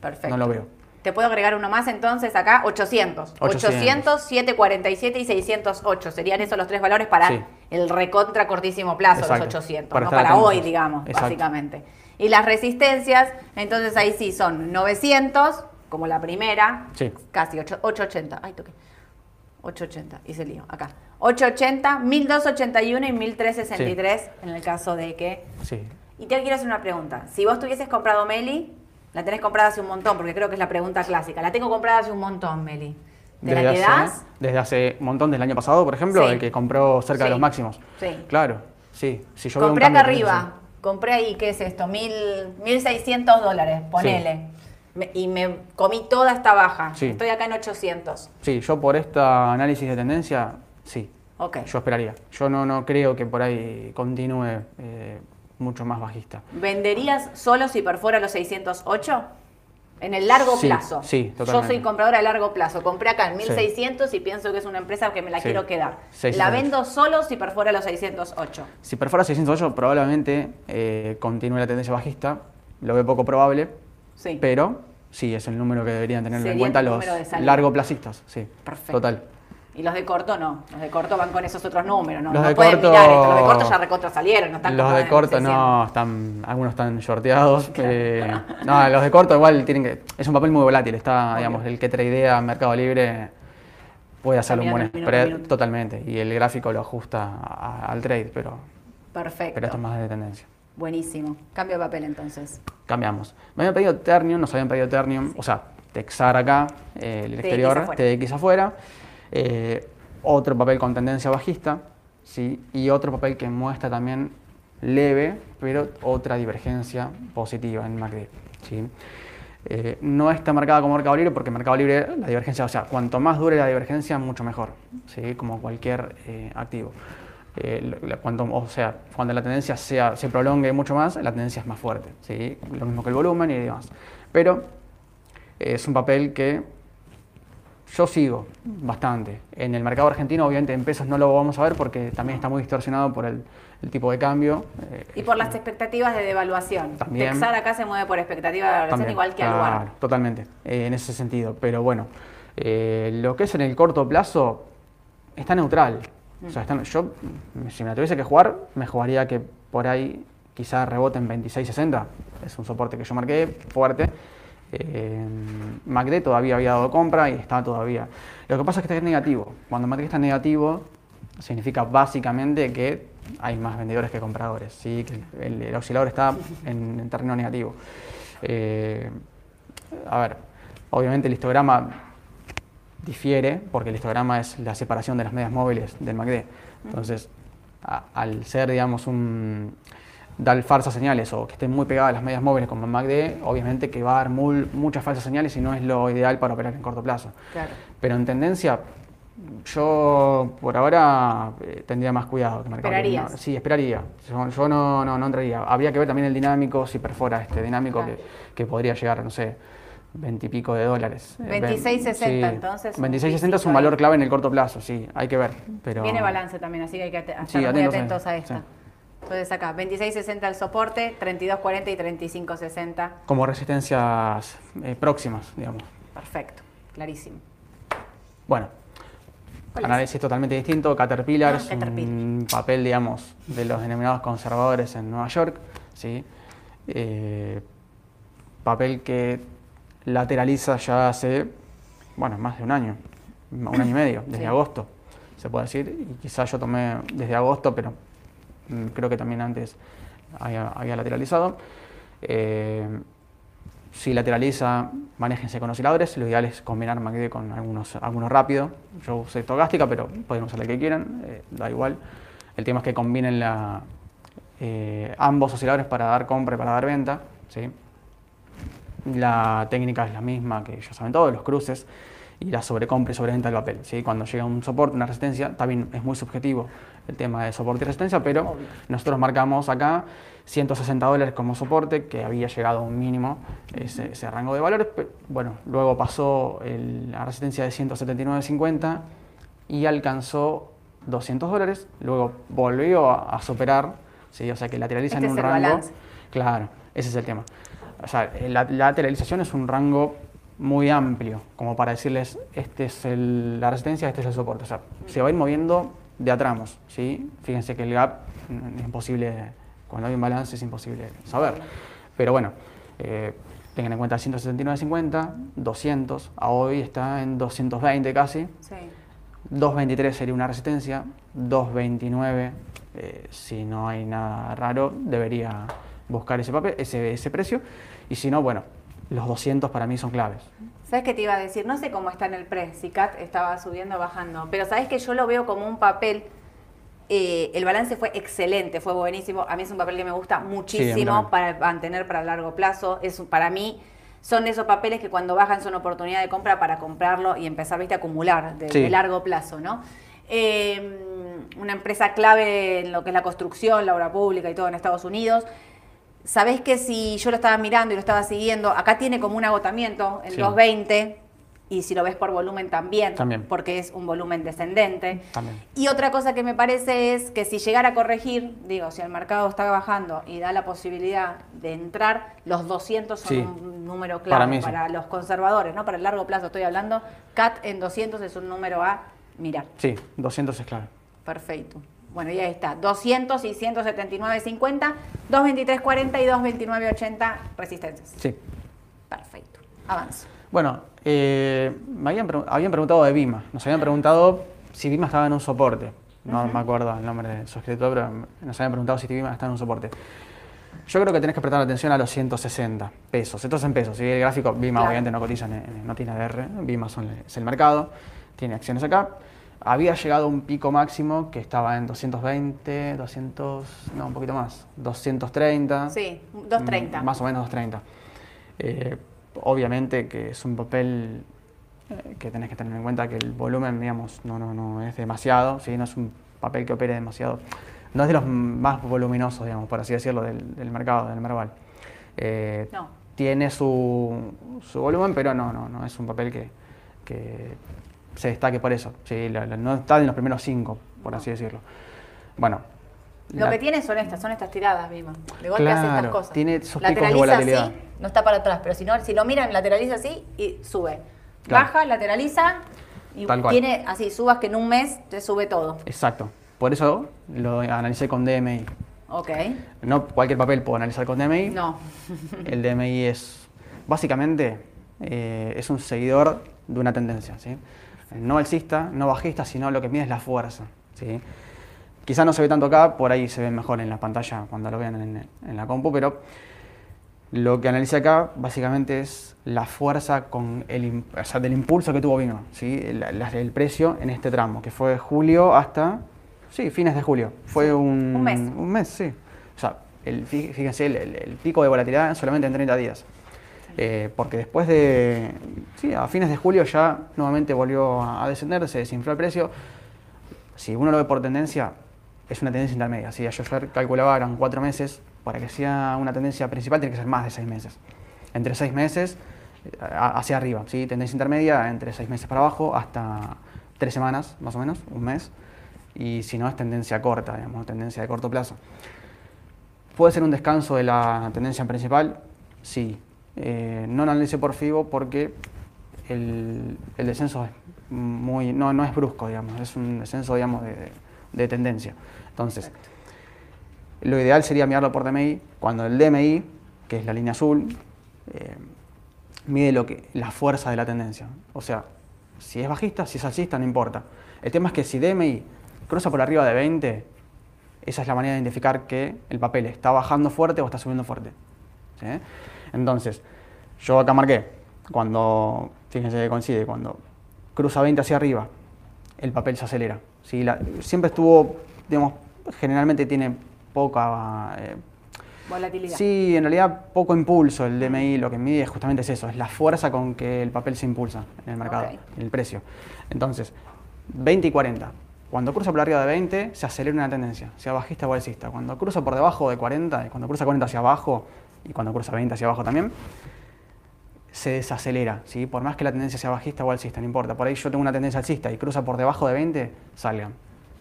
perfecto. No lo veo. Te puedo agregar uno más entonces acá, 800. 800. 800, 747 y 608. Serían esos los tres valores para Sí. el recontra cortísimo plazo, Exacto. los 800. Para no para atentos. hoy, digamos, Exacto. básicamente. Y las resistencias, entonces ahí sí son 900, como la primera, Sí. casi 8, 880. Ay, toqué. 880, hice lío, acá. 880, 1281 y 1363 en el caso de que Sí. Y te quiero hacer una pregunta. Si vos tuvieses comprado Meli, la tenés comprada hace un montón, porque creo que es la pregunta clásica. La tengo comprada hace un montón, Meli. ¿Te la Desde quedás? hace, desde hace un montón del año pasado, por ejemplo, Sí. el que compró cerca Sí. de los máximos. Sí. Claro, sí. Si yo Compré acá arriba. Compré ahí, ¿qué es esto? Mil, 1.600 dólares, ponele. Me- y me comí toda esta baja. Sí. Estoy acá en 800. Sí, yo por este análisis de tendencia, sí. Ok. Yo esperaría. Yo no, no creo que por ahí continúe eh, mucho más bajista. ¿Venderías solo si perfora los 608? En el largo Sí, plazo. sí, Yo totalmente. soy compradora de largo plazo. Compré acá en Sí. 1600 y pienso que es una empresa que me la Sí. quiero quedar. 608. La vendo solo si perfora los 608. Si perfora 608, probablemente eh, continúe la tendencia bajista. Lo veo poco probable, Sí. pero sí, es el número que deberían tener en cuenta los salida. largoplacistas. Sí, Perfecto. total. Y los de corto no. Los de corto van con esos otros números. No, Los no de pueden corto- mirar esto. Los de corto ya recontra salieron. No están Los de corto 600. no, están, algunos están shorteados. eh, no, los de corto igual tienen que. Es un papel muy volátil. Está, Obvio. digamos, el que tradea Mercado Libre puede hacer un buen spread minuto. totalmente. Y el gráfico lo ajusta a- al trade, pero, Perfecto. pero esto es más de tendencia. Buenísimo. Cambio de papel entonces. Cambiamos. Me habían pedido Ternium, nos habían pedido Ternium, o sea, Texar acá, eh, el TX exterior, afuera. TX afuera. Eh, otro papel con tendencia bajista, ¿sí? y otro papel que muestra también leve, pero otra divergencia positiva en MACD. ¿sí? Eh, no está marcada como Mercado Libre porque Mercado Libre la divergencia, o sea, cuanto más dure la divergencia, mucho mejor, ¿sí? como cualquier eh, activo. Eh, o sea, cuando la tendencia sea, se prolongue mucho más, la tendencia es más fuerte, ¿sí? lo mismo que el volumen y demás. Pero es un papel que yo sigo bastante. En el mercado argentino, obviamente en pesos no lo vamos a ver porque también está muy distorsionado por el, el tipo de cambio. eh, Y por las expectativas de devaluación. También. Texar acá se mueve por expectativa de devaluación También, igual que al claro, lugar. Totalmente, eh, en ese sentido. Pero bueno, eh, lo que es en el corto plazo está neutral. O sea, está- yo, mm, si me la tuviese que jugar, me jugaría que por ahí quizá rebote en 26.60. Es un soporte que yo marqué fuerte. Eh, MACD todavía había dado compra y está todavía. Lo que pasa es que está negativo. Cuando MACD está negativo, significa básicamente que hay más vendedores que compradores. ¿sí? El, el oscilador está en, en terreno negativo. Eh, a ver, obviamente el histograma difiere porque el histograma es la separación de las medias móviles del MACD. Entonces, al ser, digamos, un dar falsas señales o que estén muy pegadas las medias móviles como MACD, obviamente que va a dar mul- muchas falsas señales y no es lo ideal para operar en corto plazo. Claro. Pero en tendencia, yo por ahora eh, tendría más cuidado que Mercado. ¿Esperarías? No, sí, esperaría. Yo, yo no, no, no entraría. Habría que ver también el dinámico, si perfora este dinámico Claro. que, que podría llegar, no sé, 20 y pico de dólares. Eh, 26.60, sí. entonces, un 26.60 es un valor clave en el corto plazo, sí, hay que ver. Pero... Viene balance también, así que hay que estar Sí, muy atentos a atentos sí. Entonces acá, 26.60 el soporte, 32.40 y 35.60. Como resistencias eh, próximas, digamos. Perfecto, clarísimo. Bueno, análisis totalmente distinto. Caterpillar Ah, es Caterpillar. un papel, digamos, de los denominados conservadores en Nueva York. ¿sí? Eh, papel que lateraliza ya hace, bueno, más de un año, un año y medio, desde Sí. agosto. se puede decir, y quizás yo tomé desde agosto, pero creo que también antes había, lateralizado. Eh, si lateraliza, manéjense con osciladores. Lo ideal es combinar MACD con algunos, algunos rápidos. Yo usé estocástica, pero pueden usar el que quieran, eh, da igual. El tema es que combinen la, eh, ambos osciladores para dar compra y para dar venta. ¿sí? La técnica es la misma que ya saben todos, los cruces y la sobrecompra y sobreventa del papel. ¿sí? Cuando llega un soporte, una resistencia, también es muy subjetivo el tema de soporte y resistencia, pero nosotros marcamos acá 160 dólares como soporte, que había llegado a un mínimo ese, ese rango de valores. Bueno, luego pasó el, la resistencia de 179.50 y alcanzó 200 dólares, luego volvió a, a superar, ¿sí? o sea que lateraliza Este en un es el rango. balance. Claro, ese es el tema. O sea, la, la lateralización es un rango muy amplio, como para decirles, este es el- la resistencia, este es el soporte. O sea, se va a ir moviendo de a tramos, ¿sí? Fíjense que el gap mm, es imposible, cuando hay un balance es imposible saber. Pero bueno, eh, tengan en cuenta 179.50, 200, a hoy está en 220 casi. Sí. 2.23 sería una resistencia, 2.29, eh, si no hay nada raro, debería buscar ese, papel, ese, ese precio. Y si no, bueno, los 200 para mí son claves. ¿Sabes qué te iba a decir? No sé cómo está en el pre, si CAT estaba subiendo o bajando, pero sabes que yo lo veo como un papel. eh, el balance fue excelente, fue buenísimo. A mí es un papel que me gusta muchísimo para mantener para largo plazo. Es para mí son esos papeles que cuando bajan son oportunidad de compra para comprarlo y empezar ¿viste? a acumular de, Sí. de largo plazo, ¿no? Eh, una empresa clave en lo que es la construcción, la obra pública y todo en Estados Unidos. Sabés que si yo lo estaba mirando y lo estaba siguiendo, acá tiene como un agotamiento en Sí. 220 y si lo ves por volumen también, También. porque es un volumen descendente. También. Y otra cosa que me parece es que si llegara a corregir, digo, si el mercado está bajando y da la posibilidad de entrar, los 200 son Sí. un número clave Para para, mí sí. los conservadores, ¿no? Para el largo plazo estoy hablando. CAT en 200 es un número a mirar. Sí, 200 es clave. Perfecto. Bueno, y ahí está. 200 y 179.50, 223.40 y 229.80 resistencias. Sí. Perfecto. Avanzo. Bueno, eh, me habían, pre- habían preguntado de Vima. Nos habían preguntado si Vima estaba en un soporte. No me acuerdo el nombre de su escritor, pero nos habían preguntado si Vima está en un soporte. Yo creo que tenés que prestar atención a los 160 pesos. Esto es en pesos. ¿sí? El gráfico, Vima Claro. obviamente no cotiza, en- en- no tiene ADR. Vima son, es el mercado, tiene acciones acá. Había llegado a un pico máximo que estaba en 220, 200, no, un poquito más, 230. Sí, 230. Mm, Más o menos 230. Eh, obviamente que es un papel eh, que tenés que tener en cuenta que el volumen, digamos, no, no, no es demasiado, ¿sí? no es un papel que opere demasiado. No es de los más voluminosos, digamos, por así decirlo, del, del mercado, del Merval. Eh, No. Tiene su, su volumen, pero no, no, no es un papel que, que se destaque por eso. ¿sí? La- la- no está en los primeros cinco, por así decirlo. Bueno. Lo la- que tiene son estas, son estas tiradas, Vima. De golpe hace estas Claro, cosas. tiene sus picos de lateraliza volatilidad. así, no está para atrás, pero si no, si lo miran, lateraliza así y sube. Claro. Baja, lateraliza y Tal cual. tiene así, subas que en un mes te sube todo. Exacto. Por eso lo analicé con DMI. Ok. No cualquier papel puedo analizar con DMI. No. El DMI es, básicamente, eh, es un seguidor de una tendencia. ¿sí? No alcista, no bajista, sino lo que mide es la fuerza. ¿sí? Quizá no se ve tanto acá, por ahí se ve mejor en la pantalla cuando lo vean en, en la compu, pero lo que analicé acá básicamente es la fuerza con el, im- o sea, del impulso que tuvo Vino, ¿sí? el, precio en este tramo, que fue julio hasta, sí, fines de julio. Fue un, un mes. Un mes, sí. O sea, el, fí- fíjense, el, el- el pico de volatilidad solamente en 30 días. Eh, porque después de, sí, a fines de julio ya nuevamente volvió a, descender, se desinfló el precio. Si uno lo ve por tendencia, es una tendencia intermedia. Si yo ayer calculaba eran cuatro meses, para que sea una tendencia principal tiene que ser más de seis meses. Entre seis meses eh, hacia arriba, ¿sí? tendencia intermedia entre seis meses para abajo hasta tres semanas, más o menos, un mes. Y si no, es tendencia corta, digamos, tendencia de corto plazo. ¿Puede ser un descanso de la tendencia principal? Sí. Eh, no lo analicé por FIBO porque el, el descenso es muy, no, no es brusco, digamos, es un descenso, digamos, de, de- de tendencia. Entonces, lo ideal sería mirarlo por DMI, cuando el DMI, que es la línea azul, eh, mide lo que, la fuerza de la tendencia. O sea, Si es bajista, si es alcista, no importa. El tema es que si DMI cruza por arriba de 20, esa es la manera de identificar que el papel está bajando fuerte o está subiendo fuerte. ¿sí? Entonces, yo acá marqué, cuando, fíjense que coincide, cuando cruza 20 hacia arriba, el papel se acelera. ¿sí? La- siempre estuvo, digamos, generalmente tiene poca... eh, Volatilidad. Sí, en realidad poco impulso. El DMI lo que mide es justamente es eso, es la fuerza con que el papel se impulsa en el mercado, en el precio. Entonces, 20 y 40. Cuando cruza por arriba de 20, se acelera una tendencia, sea bajista o alcista. Cuando cruza por debajo de 40, y cuando cruza 40 hacia abajo, y cuando cruza 20 hacia abajo también, se desacelera, ¿sí? Por más que la tendencia sea bajista o alcista, no importa. Por ahí yo tengo una tendencia alcista y cruza por debajo de 20, salgan,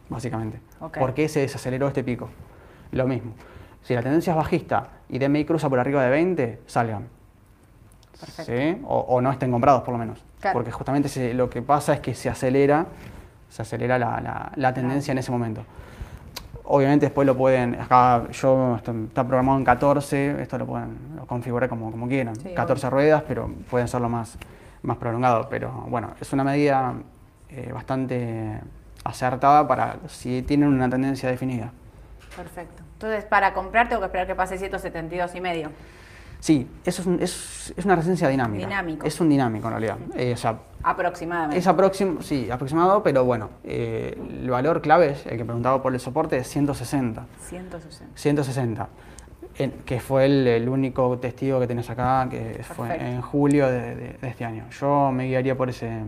básicamente. Ok. ¿Por qué se desaceleró este pico? Lo mismo. Si la tendencia es bajista y DMI cruza por arriba de 20, salgan. ¿Sí? O, o no estén comprados, por lo menos. Claro. Porque justamente se- lo que pasa es que se acelera, se acelera la, la- la tendencia en ese momento. Obviamente después lo pueden, acá yo esto está programado en 14, esto lo pueden lo configurar como, como quieran. Sí, 14 ruedas, pero pueden serlo más, más prolongado. Pero bueno, es una medida eh, bastante acertada para si tienen una tendencia definida. Perfecto. Entonces, para comprar tengo que esperar que pase 172 y medio. Sí, eso es, un- es, es una resistencia dinámica. Dinámico. Es un dinámico en realidad. Eh, o sea, Aproximadamente. es aproxim sí, aproximado, pero bueno, eh, el valor clave, es el que preguntaba por el soporte, es 160. 160. 160, en- que fue el, el único testigo que tenés acá, que fue Perfecto. en julio de, de- de este año. Yo me guiaría por ese,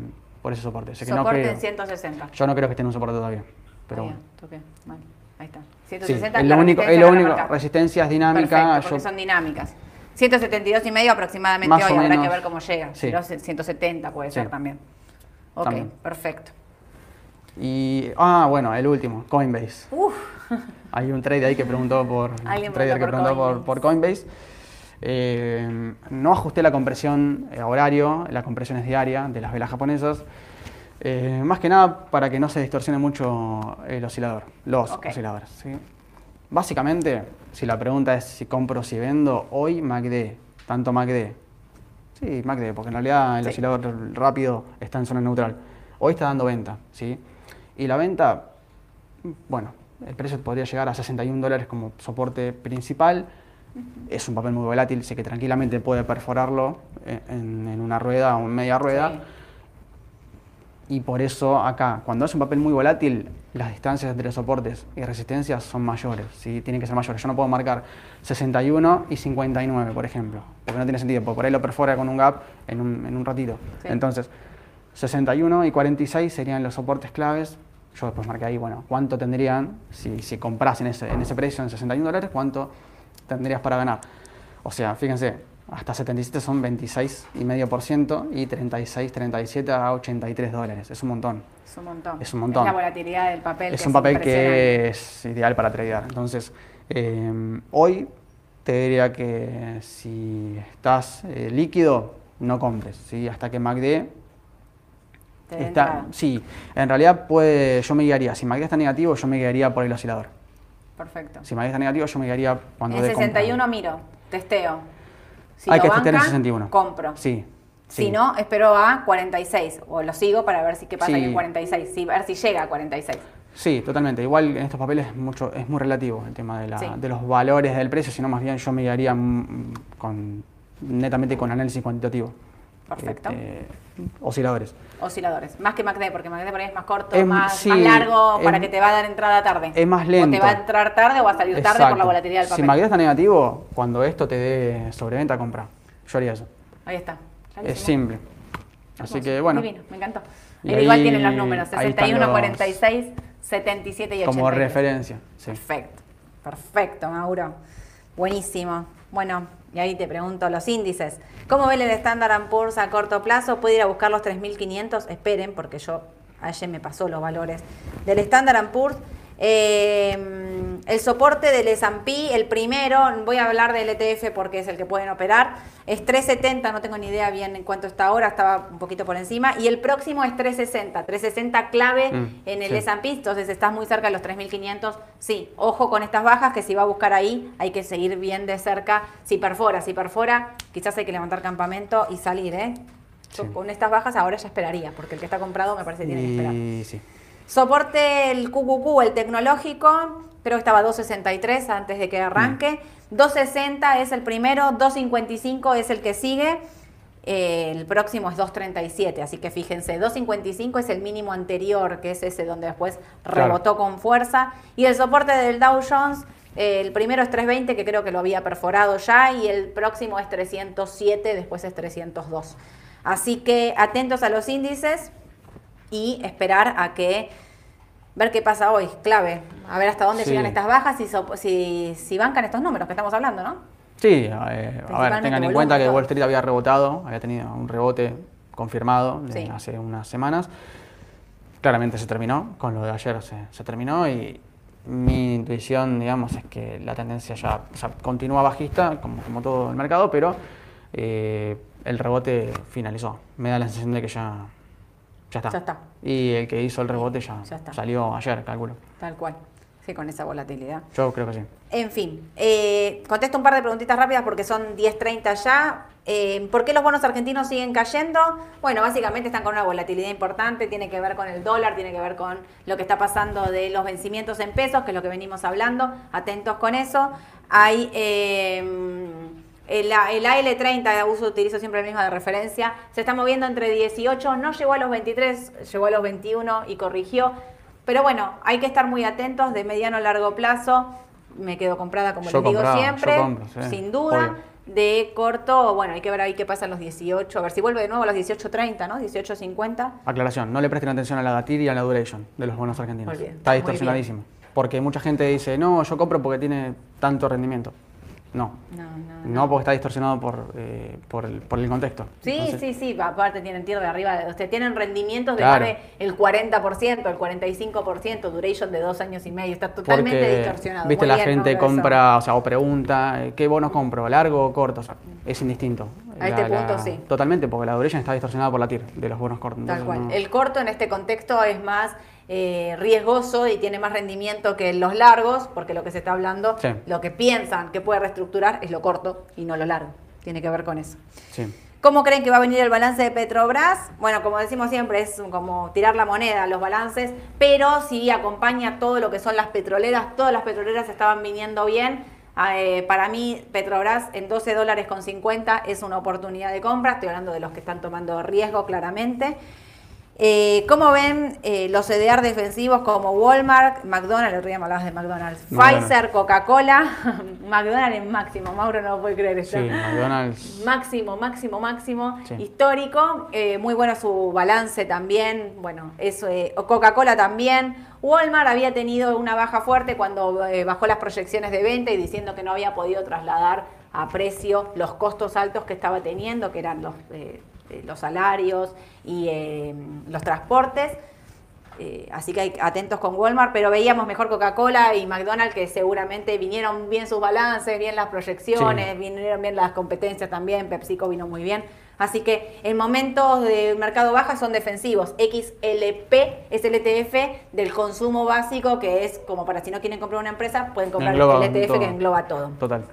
por ese soporte. Sé que no Soporte creo- en 160. yo no creo que esté en un soporte todavía. Pero Ahí, bueno. toqué. Vale, ahí está. Sí, 160 es la lo único, resistencia es lo único. remarca. Resistencia es dinámica. Perfecto, porque yo- son dinámicas. 172 y medio aproximadamente Más hoy, habrá que ver cómo llega. Sí. Pero 170 puede ser Sí. también. Ok, También. perfecto. Y, ah, bueno, el último, Coinbase. Uf, Hay un trader ahí que preguntó por, un trader que preguntó por preguntó por, por Coinbase. Eh, no ajusté la compresión eh, horario, la compresión es diaria de las velas japonesas. Eh, más que nada para que no se distorsione mucho el oscilador, los Ok. osciladores. ¿sí? Básicamente, si la pregunta es si compro si vendo, hoy MACD, tanto MACD. Sí, MACD, porque en realidad el Sí. oscilador rápido está en zona neutral. Hoy está dando venta, ¿sí? Y la venta, bueno, el precio podría llegar a 61 dólares como soporte principal. Es un papel muy volátil, sé que tranquilamente puede perforarlo en, en una rueda o en media rueda. Sí. Y por eso acá, cuando es un papel muy volátil, las distancias entre soportes y resistencias son mayores, ¿sí? tienen que ser mayores. Yo no puedo marcar 61 y 59, por ejemplo, porque no tiene sentido, porque por ahí lo perfora con un gap en un, en un ratito. Sí. Entonces, 61 y 46 serían los soportes claves. Yo después marqué ahí, bueno, cuánto tendrían, si, si compras en ese, en ese precio, en 61 dólares, cuánto tendrías para ganar. O sea, fíjense, hasta 77 son 26,5% y 36, 37 a 83 dólares. Es un montón. es un montón. Es un montón. la volatilidad del papel. Es que un papel que es ideal para tradear. Entonces, eh, hoy te diría que si estás eh, líquido, no compres. ¿sí? Hasta que MACD está. Sí, en realidad puede, yo me guiaría. Si MACD está negativo, yo me guiaría por el oscilador. Perfecto. Si MACD está negativo, yo me guiaría cuando En dé compra. 61 miro, testeo. Si Hay lo que testear en banca, 61. compro. Sí. Si no, espero a 46 o lo sigo para ver si qué pasa Sí. en 46, sí, ver si llega a 46. Sí, totalmente. Igual en estos papeles es, mucho, es muy relativo el tema de, la- Sí. de los valores del precio, sino más bien yo me guiaría mm, con, netamente con análisis cuantitativo. Perfecto. Este, osciladores. Osciladores, más que MACD, porque MACD por ahí es más corto, más, sí, más largo, para que te va a dar entrada tarde. es más O te lento. va a entrar tarde o a salir tarde por la volatilidad del Si papel. MACD está negativo, cuando esto te dé sobreventa, compra. Yo haría eso. Ahí está. Es simple. Así que bueno, Divino, me encantó. Y Pero igual ahí- tienen los números, ahí están 61, los- 46, 77 y 83. como referencia. Sí. Perfecto, perfecto, Mauro. Buenísimo. Bueno, y ahí te pregunto los índices. ¿Cómo ven el Standard Poor's a corto plazo? ¿Puede ir a buscar los 3.500? Esperen, porque yo ayer me pasó los valores del Standard Poor's. Eh, el soporte del S&P, el primero, voy a hablar del ETF porque es el que pueden operar, es 370, no tengo ni idea bien en cuánto está ahora, estaba un poquito por encima, y el próximo es 360, 360 clave Mm, en el sí. S&P, entonces estás muy cerca de los 3.500, sí, ojo con estas bajas, que si va a buscar ahí, hay que seguir bien de cerca, si perfora, si perfora, quizás hay que levantar campamento y salir, ¿eh? Yo Sí. con estas bajas ahora ya esperaría, porque el que está comprado me parece que tiene que esperar. Y sí. Soporte el QQQ, el tecnológico, creo que estaba 263 antes de que arranque. 260 es el primero, 255 es el que sigue. eh, el próximo es 237, así que fíjense, 255 es el mínimo anterior, que es ese donde después Claro. rebotó con fuerza. Y el soporte del Dow Jones, eh, el primero es 320, que creo que lo había perforado ya, y el próximo es 307, después es 302. Así que atentos a los índices y esperar a que ver qué pasa hoy, clave, a ver hasta dónde Sí. llegan estas bajas y so- si, si bancan estos números que estamos hablando, ¿no? Sí, eh, a ver, tengan en cuenta que. Wall Street había rebotado, había tenido un rebote confirmado de Sí. hace unas semanas. Claramente se terminó, con lo de ayer se, se terminó y mi intuición, digamos, es que la tendencia ya continúa bajista, como, como todo el mercado, pero eh, el rebote finalizó. Me da la sensación de que ya, ya está. Ya está. Y el que hizo el rebote ya, Ya está. salió ayer, calculo. Tal cual, sí, con esa volatilidad. Yo creo que sí. En fin, eh, contesto un par de preguntitas rápidas porque son 10.30 ya. Eh, ¿Por qué los bonos argentinos siguen cayendo? Bueno, básicamente están con una volatilidad importante, tiene que ver con el dólar, tiene que ver con lo que está pasando de los vencimientos en pesos, que es lo que venimos hablando. Atentos con eso. Hay eh, el, el AL30, uso, utilizo siempre el mismo de referencia, se está moviendo entre 18, no llegó a los 23, llegó a los 21 y corrigió. Pero bueno, hay que estar muy atentos de mediano a largo plazo. Me quedo comprada, como Yo les digo siempre, compro, sí, sin duda. obvio. De corto, bueno, hay que ver ahí qué pasa en los 18, a ver si vuelve de nuevo a los 18.30, ¿no? 18.50. Aclaración, no le presten atención a la DATIR y a la duration de los bonos argentinos. Bien, Está distorsionadísimo. Porque mucha gente dice, no, yo compro porque tiene tanto rendimiento. No, No, no, no, porque está distorsionado por, eh, por, el, por el contexto. Sí, Entonces, sí, sí, aparte tienen tiro de arriba, o sea, tienen rendimientos de Claro. más del 40%, el 45%, duration de dos años y medio, está totalmente Porque, distorsionado. viste, Muy la bien, gente compra, o sea, o pregunta, eh, ¿qué bonos compro? ¿Largo o corto? O sea, es indistinto. A este punto, sí. Totalmente, porque la duration está distorsionada por la TIR de los bonos cortos. Tal cual. no- El corto en este contexto es más eh, riesgoso y tiene más rendimiento que los largos, porque lo que se está hablando, Sí. lo que piensan que puede reestructurar es lo corto y no lo largo. Tiene que ver con eso. Sí. ¿Cómo creen que va a venir el balance de Petrobras? Bueno, como decimos siempre, es como tirar la moneda, los balances, pero sí acompaña todo lo que son las petroleras. Todas las petroleras estaban viniendo bien. Eh, para mí, Petrobras en 12 dólares con 50 es una oportunidad de compra. Estoy hablando de los que están tomando riesgo claramente. Eh, ¿Cómo ven eh, los CDR defensivos como Walmart, McDonald's, el otro día me hablabas de McDonald's, McDonald's. Pfizer, Coca-Cola, McDonald's en máximo, Mauro no lo puede creer esto. Sí, McDonald's. Máximo, máximo, máximo Sí. histórico. Eh, muy bueno su balance también. Bueno, eso, Coca-Cola también. Walmart había tenido una baja fuerte cuando eh, bajó las proyecciones de venta y diciendo que no había podido trasladar a precio los costos altos que estaba teniendo, que eran los, eh, eh, los salarios y eh, los transportes. Eh, así que hay, atentos con Walmart, pero veíamos mejor Coca-Cola y McDonald's que seguramente vinieron bien sus balances, bien las proyecciones, Sí. vinieron bien las competencias también, PepsiCo vino muy bien. Así que en momentos de mercado baja son defensivos. XLP es el ETF del consumo básico, que es como para si no quieren comprar una empresa, pueden comprar Engloba el ETF todo. que engloba todo. Total.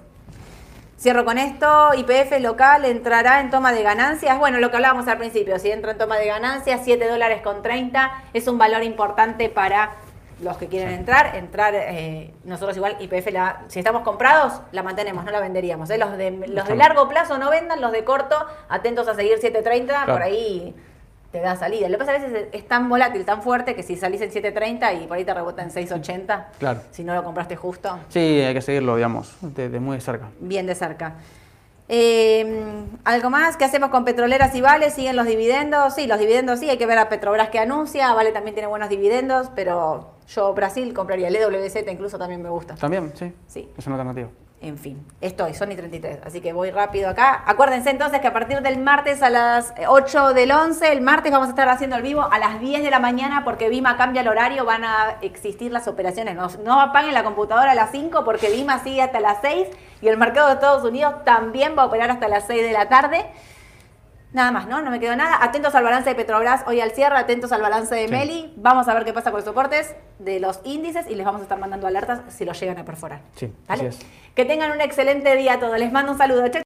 Cierro con esto, IPF local entrará en toma de ganancias. Bueno, lo que hablábamos al principio, si entra en toma de ganancias, 7 dólares con 30 es un valor importante para los que quieren entrar. Entrar, eh, nosotros igual IPF, la, si estamos comprados, la mantenemos, no la venderíamos. ¿eh? Los, de, los de largo plazo no vendan, los de corto, atentos a seguir 7.30, por ahí te da salida. Lo que pasa a veces es tan volátil, tan fuerte, que si salís en 7.30 y por ahí te rebota en 6.80, Claro. si no lo compraste justo, Sí, hay que seguirlo, digamos, de, de muy de cerca. bien de cerca. Eh, ¿Algo más? ¿Qué hacemos con petroleras y Vale? ¿Siguen los dividendos? Sí, los dividendos sí, hay que ver a Petrobras que anuncia. Vale también tiene buenos dividendos, pero yo Brasil compraría el EWZ, incluso también me gusta. También, sí. Sí. Es una alternativa. En fin, estoy, Sony 33, así que voy rápido acá. Acuérdense entonces que a partir del martes a las 8 del 11, el martes vamos a estar haciendo el vivo a las 10 de la mañana porque Vima cambia el horario, van a existir las operaciones. No, no apaguen la computadora a las 5 porque Vima sigue hasta las 6 y el mercado de Estados Unidos también va a operar hasta las 6 de la tarde. Nada más, ¿no? No me quedó nada. Atentos al balance de Petrobras hoy al cierre, atentos al balance de Sí. Meli. Vamos a ver qué pasa con los soportes de los índices y les vamos a estar mandando alertas si los llegan a perforar. Sí, ¿Vale? así es. Que tengan un excelente día a todos. Les mando un saludo.